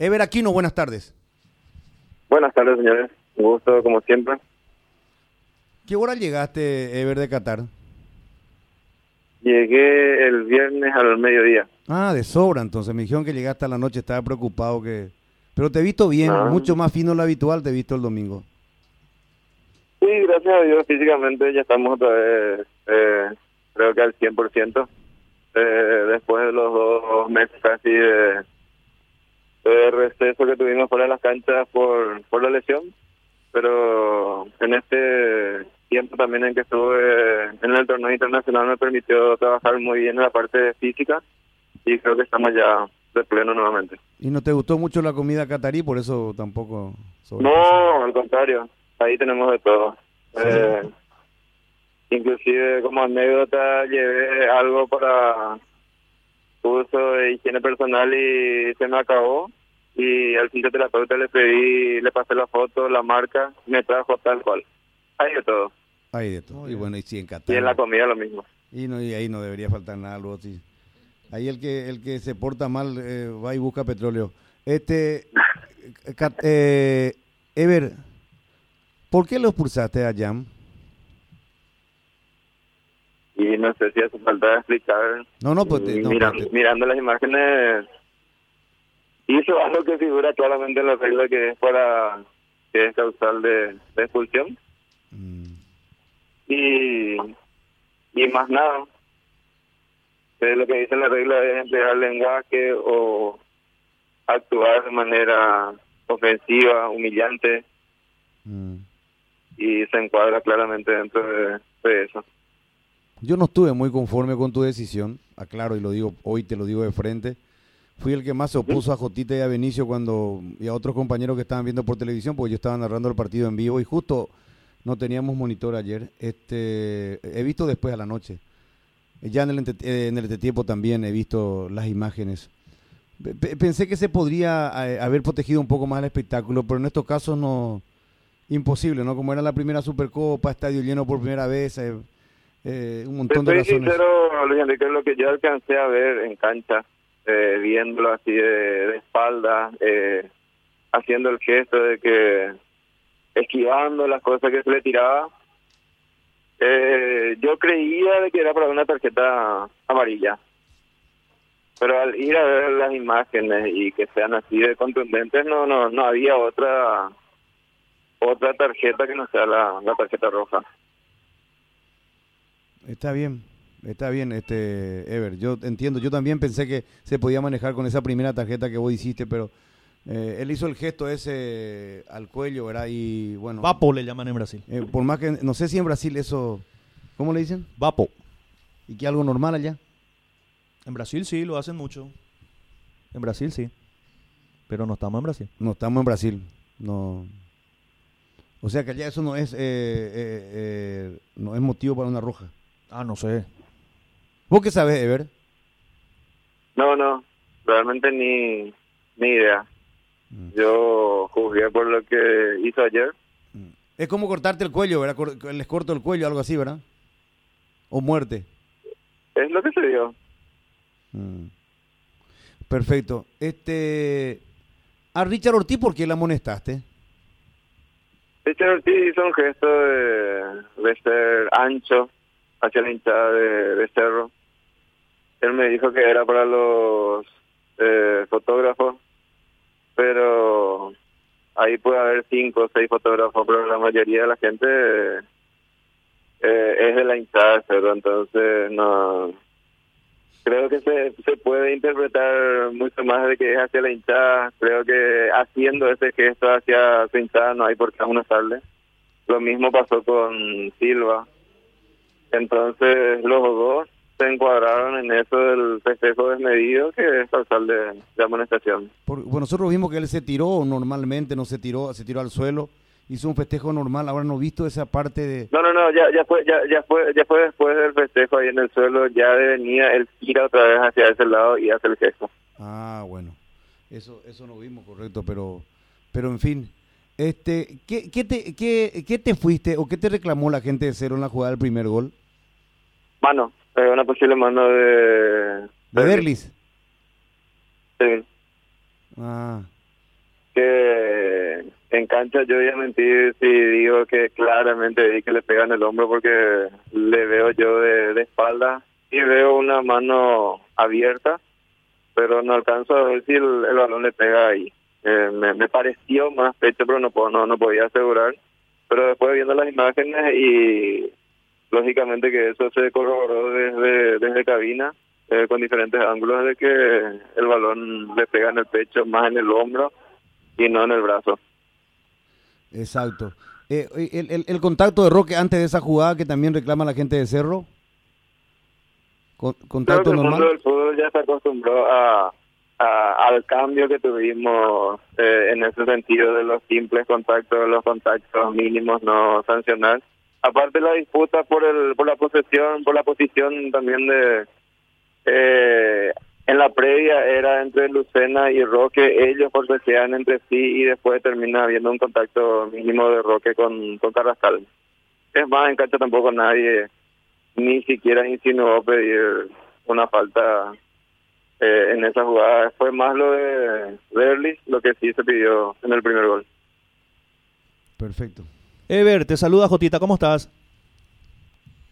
Ever Aquino, buenas tardes. Buenas tardes, señores. Un gusto, como siempre. ¿Qué hora llegaste, Ever, de Qatar? Llegué el viernes al mediodía. Ah, de sobra, entonces. Me dijeron que llegaste a la noche, estaba preocupado que... Pero te he visto bien, Ah. mucho más fino de lo habitual, te he visto el domingo. Sí, gracias a Dios, físicamente ya estamos otra vez, eh, creo que al 100%. Eh, después de los dos meses casi de, de receso que tuvimos fuera de las canchas por, por la lesión. Pero en este tiempo también en que estuve en el torneo internacional me permitió trabajar muy bien en la parte física y creo que estamos ya de pleno nuevamente. ¿Y no te gustó mucho la comida catarí? Por eso tampoco... No, al contrario, ahí tenemos de todo. Eh, inclusive como anécdota llevé algo para uso de higiene personal y se me acabó y al fisioterapeuta le pedí, le pasé la foto, la marca, me trajo tal cual. Hay de todo. Hay de todo. Y bueno, y sí, en Qatar. Y en la comida lo mismo. Y, no, y ahí no debería faltar nada, algo así. Ahí el que el que se porta mal eh, va y busca petróleo. Este, eh, Ever, ¿por qué lo expulsaste a Jam? Y no sé si hace falta explicar. No, no, pues, Y no, miran- pues, mirando las imágenes, hizo algo que figura claramente en la regla que es para que es causal de, de expulsión. Mm, Y, y más nada. Lo que dice la regla es emplear lenguaje o actuar de manera ofensiva, humillante, mm. y se encuadra claramente dentro de, de eso. Yo no estuve muy conforme con tu decisión, aclaro y lo digo hoy, te lo digo de frente. Fui el que más se opuso a Jotita y a Benicio cuando y a otros compañeros que estaban viendo por televisión, porque yo estaba narrando el partido en vivo y justo no teníamos monitor ayer. Este, he visto después a la noche. Ya en el, eh, en el entretiempo también he visto las imágenes. Pe- pe- Pensé que se podría eh, haber protegido un poco más el espectáculo, pero en estos casos no imposible, ¿no? Como era la primera Supercopa, estadio lleno por primera vez, eh, eh, un Te montón de razones. sincero, Luis Enrique, lo que yo alcancé a ver en cancha, eh, viéndolo así de, de espalda, eh, haciendo el gesto de que esquivando las cosas que se le tiraba, eh, yo creía de que era para una tarjeta amarilla. Pero al ir a ver las imágenes y que sean así de contundentes, no no no había otra otra tarjeta que no sea la tarjeta roja. Está bien, está bien, este Ever. Yo entiendo, yo también pensé que se podía manejar con esa primera tarjeta que vos hiciste, pero eh, él hizo el gesto ese al cuello, ¿verdad? Y bueno, Vapo le llaman en Brasil. eh, por más que no sé si en Brasil eso, ¿cómo le dicen? Vapo. Y que algo normal allá. En Brasil sí, lo hacen mucho. En Brasil sí. Pero no estamos en Brasil. No estamos en Brasil, no. O sea que allá eso no es, eh, eh, eh, no es motivo para una roja. Ah, no sé. ¿Vos qué sabes, Ever? No, no, realmente ni, ni idea. Mm. Yo juzgué por lo que hizo ayer. Es como cortarte el cuello, ¿verdad? Les corto el cuello, algo así, ¿verdad? O muerte. Es lo que se dio. Mm. Perfecto. Este, a Richard Ortiz, ¿por qué la amonestaste? Richard Ortiz hizo un gesto de, de ser ancho hacia la hinchada de, de Cerro. Él me dijo que era para los eh, fotógrafos, pero ahí puede haber cinco o seis fotógrafos, pero la mayoría de la gente eh, es de la hinchada Cerro, entonces no creo que se, se puede interpretar mucho más de que es hacia la hinchada. Creo que haciendo ese gesto hacia su hinchada no hay por qué amonestarle. Lo mismo pasó con Silva. Entonces los dos se encuadraron en eso del festejo desmedido que es causal de, de amonestación. Por- bueno, nosotros vimos que él se tiró normalmente, no se tiró, se tiró al suelo, hizo un festejo normal. Ahora no he visto esa parte de. No, no, no, ya, ya fue, ya, ya fue, ya fue después del festejo ahí en el suelo, ya venía, él gira otra vez hacia ese lado y hace el gesto. Ah, bueno. Eso, eso no vimos, correcto, pero, pero en fin. Este, ¿qué, qué te, qué, qué te fuiste o qué te reclamó la gente de cero en la jugada del primer gol? Mano, eh, una posible mano de... De Berlis. Sí. Ah, que en cancha yo voy a mentir si digo que claramente vi que le pegan el hombro porque le veo yo de, de espalda y veo una mano abierta, pero no alcanzo a ver si el, el balón le pega ahí. Eh, me, me pareció más pecho, pero no, puedo, no, no podía asegurar. Pero después viendo las imágenes y lógicamente que eso se corroboró desde, desde cabina eh, con diferentes ángulos de que el balón le pega en el pecho, más en el hombro y no en el brazo. Exacto. Eh, el, el, el, contacto de Roque antes de esa jugada que también reclama la gente de Cerro. Con, contacto que el mundo del fútbol ya se acostumbró a, a, al cambio que tuvimos eh, en ese sentido de los simples contactos, los contactos mínimos no sancionar. Aparte la disputa por el por la posesión, por la posición también de eh, en la previa era entre Lucena y Roque, ellos forcejean entre sí y después termina habiendo un contacto mínimo de Roque con, con Carrascal. Es más, en cancha tampoco nadie ni siquiera insinuó pedir una falta eh, en esa jugada. Fue más lo de Berli, lo que sí se pidió en el primer gol. Perfecto. Ever, te saluda Jotita, ¿cómo estás?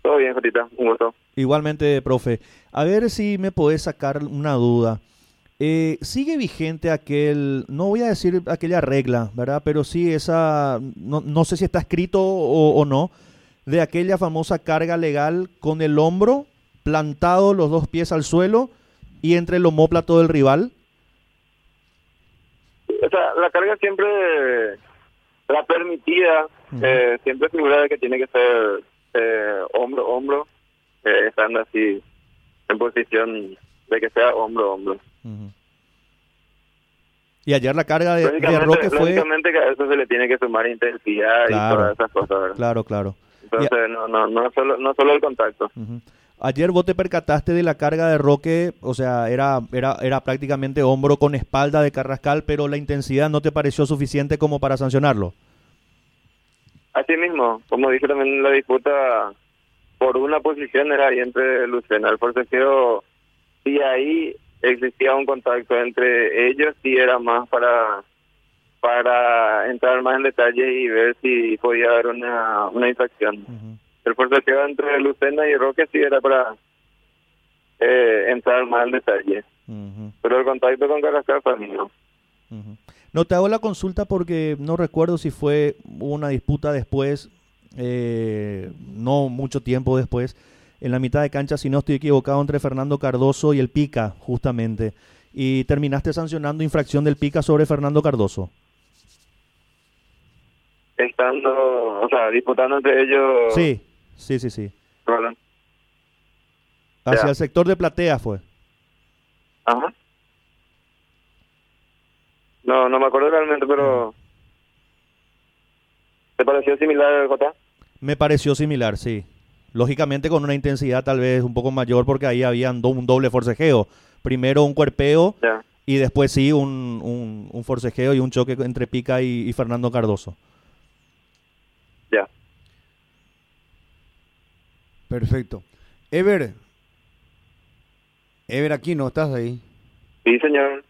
Todo bien, Jotita, un gusto. Igualmente, profe. A ver si me podés sacar una duda. Eh, ¿Sigue vigente aquel, no voy a decir aquella regla, ¿verdad? Pero sí esa, no, no sé si está escrito o, o, no, de aquella famosa carga legal con el hombro plantado los dos pies al suelo y entre el homóplato del rival? O sea, la carga siempre, la permitida, uh -huh. eh, siempre figura de que tiene que ser eh, hombro, hombro, eh, estando así en posición de que sea hombro, hombro. Uh -huh. Y ayer la carga de, de Roque fue... Lógicamente que a eso se le tiene que sumar intensidad claro, y todas esas cosas, ¿verdad? Claro, claro. Entonces, a... no, no, no, solo, no solo el contacto. Uh -huh. Ayer vos te percataste de la carga de Roque, o sea, era, era, era prácticamente hombro con espalda de Carrascal, pero la intensidad no te pareció suficiente como para sancionarlo. Así mismo, como dije también en la disputa, por una posición era ahí entre Lucena, el forcejeo, y ahí existía un contacto entre ellos y era más para para entrar más en detalle y ver si podía haber una, una infracción. Uh -huh el forcejeo entre Lucena y Roque sí era para eh, entrar más en detalle. Uh -huh. Pero el contacto con Carrascal fue mío. Uh -huh. No te hago la consulta porque no recuerdo si fue una disputa después, eh, no mucho tiempo después, en la mitad de cancha, si no estoy equivocado, entre Fernando Cardoso y el Pica, justamente. Y terminaste sancionando infracción del Pica sobre Fernando Cardoso. Estando, o sea, disputando entre ellos. Sí, Sí, sí, sí. Hacia el sector de Platea fue. Ajá. No, no me acuerdo realmente, pero... ¿Te pareció similar, Jota? Me pareció similar, sí. Lógicamente con una intensidad tal vez un poco mayor porque ahí había un doble forcejeo. Primero un cuerpeo y después sí un, un, un, forcejeo y un choque entre Pica y, y Fernando Cardoso. Ya. Perfecto. Ever. Ever Aquino, ¿estás ahí? Sí, señor.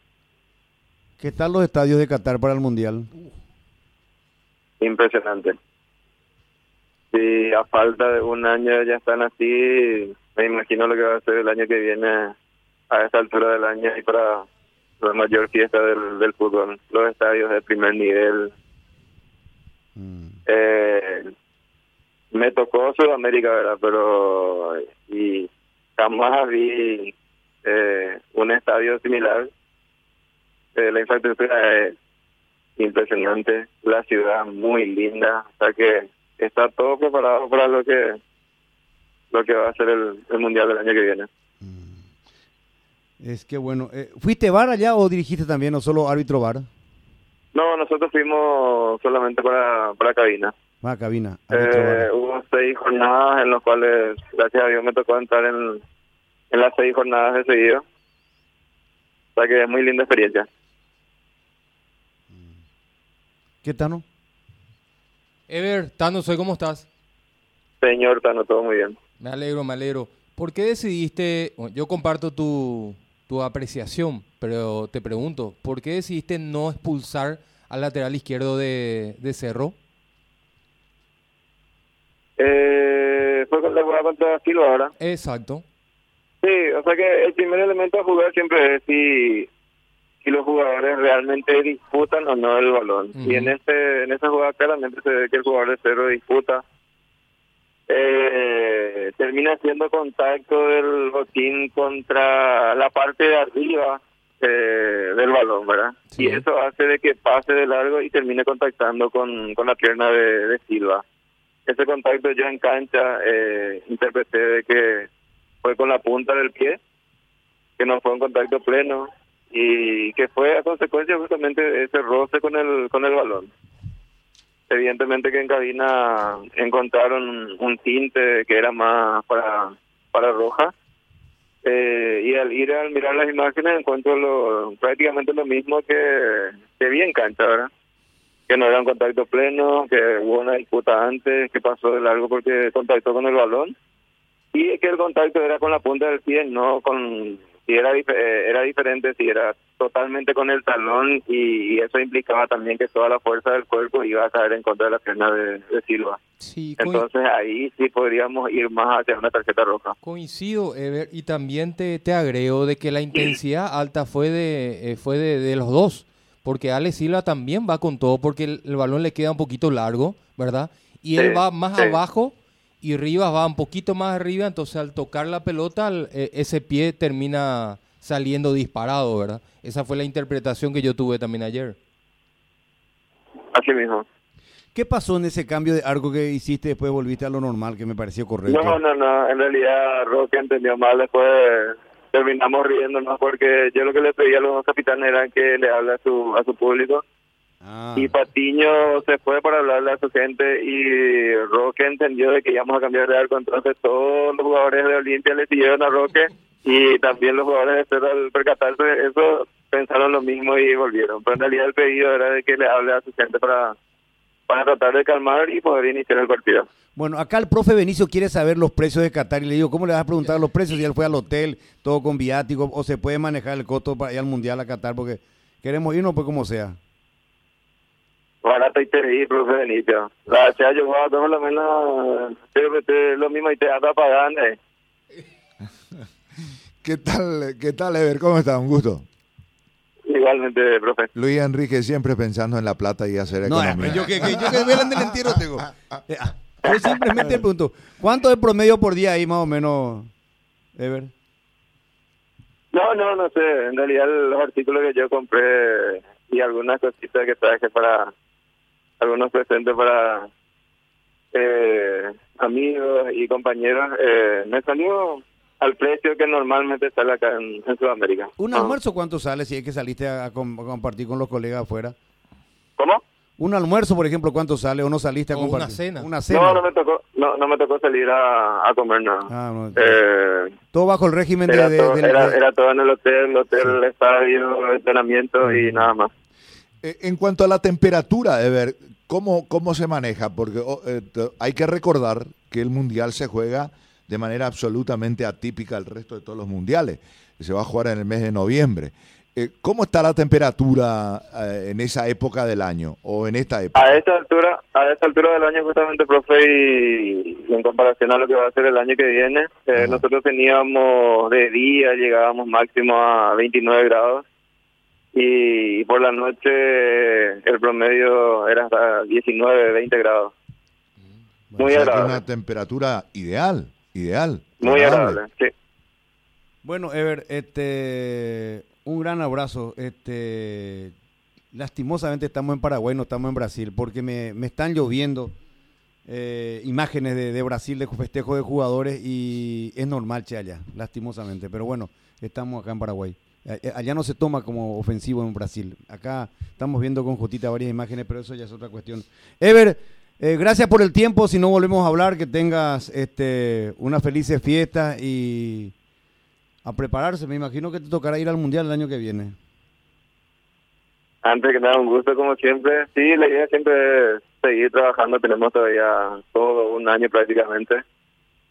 ¿Qué tal los estadios de Qatar para el Mundial? Impresionante. Si a falta de un año ya están así, me imagino lo que va a ser el año que viene a esta altura del año y para la mayor fiesta del, del fútbol. Los estadios de primer nivel. Mm. Eh, me tocó Sudamérica, ¿verdad? Pero y jamás vi eh, un estadio similar. Eh, la infraestructura es impresionante, la ciudad muy linda, o sea que está todo preparado para lo que lo que va a ser el, el mundial del año que viene. Mm. Es que bueno, eh, ¿fuiste bar allá o dirigiste también o solo árbitro bar? No, nosotros fuimos solamente para, para cabina. Ah, cabina. Eh, hubo seis jornadas en las cuales, gracias a Dios, me tocó entrar en, en las seis jornadas de seguido. O sea que es muy linda experiencia. ¿Qué Tano? Ever, Tano, soy ¿cómo estás? Señor Tano, todo muy bien. Me alegro, me alegro. ¿Por qué decidiste, yo comparto tu, tu apreciación, pero te pregunto, ¿por qué decidiste no expulsar al lateral izquierdo de, de Cerro? Eh, fue con la jugada contra Silva ahora. Exacto. Sí, o sea que el primer elemento a jugar siempre es si, si los jugadores realmente disputan o no el balón. Y en este en esa jugada claramente se ve que el jugador de cero disputa. Eh, termina haciendo contacto del botín contra la parte de arriba eh, del balón, ¿verdad? Sí. Y eso hace de que pase de largo y termine contactando con, con la pierna de, de Silva. Ese contacto yo en cancha eh, interpreté de que fue con la punta del pie, que no fue un contacto pleno y que fue a consecuencia justamente de ese roce con el con el balón. Evidentemente que en cabina encontraron un tinte que era más para para roja eh, y al ir al mirar las imágenes encuentro lo, prácticamente lo mismo que, que vi en cancha, ¿verdad? Que no era un contacto pleno, que hubo una disputa antes, que pasó de largo porque contactó con el balón y que el contacto era con la punta del pie, no con si era eh, era diferente si era totalmente con el talón y, y eso implicaba también que toda la fuerza del cuerpo iba a caer en contra de la pierna de, de Silva. Sí, Entonces ahí sí podríamos ir más hacia una tarjeta roja. coincido, Ever, y también te, te agrego de que la intensidad alta fue de eh, fue de, de los dos, porque Ale Silva también va con todo, porque el, el balón le queda un poquito largo, ¿verdad? Y él Sí, va más sí. abajo y Rivas va un poquito más arriba, entonces al tocar la pelota, el- eh, ese pie termina saliendo disparado, ¿verdad? Esa fue la interpretación que yo tuve también ayer. Así mismo. ¿Qué pasó en ese cambio de arco que hiciste después volviste a lo normal, que me pareció correcto? No, no, no. En realidad Roque entendió mal. Después terminamos riéndonos porque yo lo que le pedí a los dos capitanes era que le hable a su, a su público. Ah, Y Patiño se fue para hablarle a su gente y Roque entendió de que íbamos a cambiar de arco. Entonces todos los jugadores de Olimpia le siguieron a Roque y también los jugadores de Cerro al percatarse de eso pensaron lo mismo y volvieron. Pero en realidad el pedido era de que le hable a su gente para, para tratar de calmar y poder iniciar el partido. Bueno, acá el profe Benicio quiere saber los precios de Qatar y le digo, ¿cómo le vas a preguntar los precios si él fue al hotel, todo con viático, o se puede manejar el costo para ir al Mundial a Qatar? Porque queremos irnos pues como sea. Barata y te di, profe Benito. La sea yo voy a por lo menos lo mismo y te ata pagando. eh. ¿Qué tal, qué tal, Ever? ¿Cómo está? Un gusto. Igualmente, profe. Luis Enrique siempre pensando en la plata y hacer No, economía. yo que, que- yo que velan del entierro tengo. Eh, ah, Yo simplemente le pregunto, ¿cuánto es promedio por día ahí más o menos, Ever? No, no, no sé. En realidad los artículos que yo compré y algunas cositas que traje para algunos presentes para eh, amigos y compañeros, eh, me salió al precio que normalmente sale acá en, en Sudamérica. ¿Un Ah. almuerzo cuánto sale si es que saliste a, com- a compartir con los colegas afuera? ¿Cómo? ¿Un almuerzo, por ejemplo, cuánto sale o no saliste a O una compartir? cena. Una cena. No, no me tocó, no, no me tocó salir a, a comer nada. Ah, no. Eh, Todo bajo el régimen de... Era, de- todo, del- era, de- era todo en el hotel, el hotel, el estadio, el entrenamiento y nada más. Eh, En cuanto a la temperatura, Ever, ¿cómo, cómo se maneja? Porque oh, eh, hay que recordar que el Mundial se juega de manera absolutamente atípica al resto de todos los mundiales. Se va a jugar en el mes de noviembre. Eh, ¿Cómo está la temperatura eh, en esa época del año o en esta época? A esta altura, a esta altura del año justamente, profe, y, y en comparación a lo que va a ser el año que viene, eh, nosotros teníamos de día, llegábamos máximo a 29 grados y, por la noche el promedio era hasta 19, 20 grados. Muy sea, que agradable. una temperatura ideal, ideal. Muy agradable, sí. Bueno, Ever, este, un gran abrazo. Este, lastimosamente estamos en Paraguay, no estamos en Brasil, porque me, me están lloviendo eh, imágenes de, de Brasil de festejo de jugadores y es normal, che, allá, lastimosamente. Pero bueno, estamos acá en Paraguay. Eh, Allá no se toma como ofensivo en Brasil. Acá estamos viendo con Jotita varias imágenes, pero eso ya es otra cuestión. Ever, eh, gracias por el tiempo. Si no volvemos a hablar, que tengas este, unas felices fiestas y a prepararse. Me imagino que te tocará ir al Mundial el año que viene. Antes que nada, un gusto como siempre. Sí, la idea siempre es seguir trabajando. Tenemos todavía todo un año prácticamente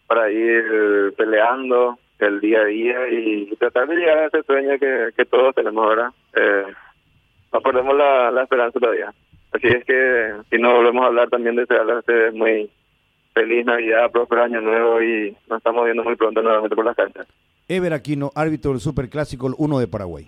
para ir peleando el día a día y tratar de llegar a ese sueño que, todos tenemos ahora. Eh, no perdemos la esperanza todavía. Así es que si no volvemos a hablar también desearles a ustedes muy feliz Navidad, próspero año nuevo y nos estamos viendo muy pronto nuevamente por las canchas. Ever Aquino, árbitro del Superclásico, el 1 de Paraguay.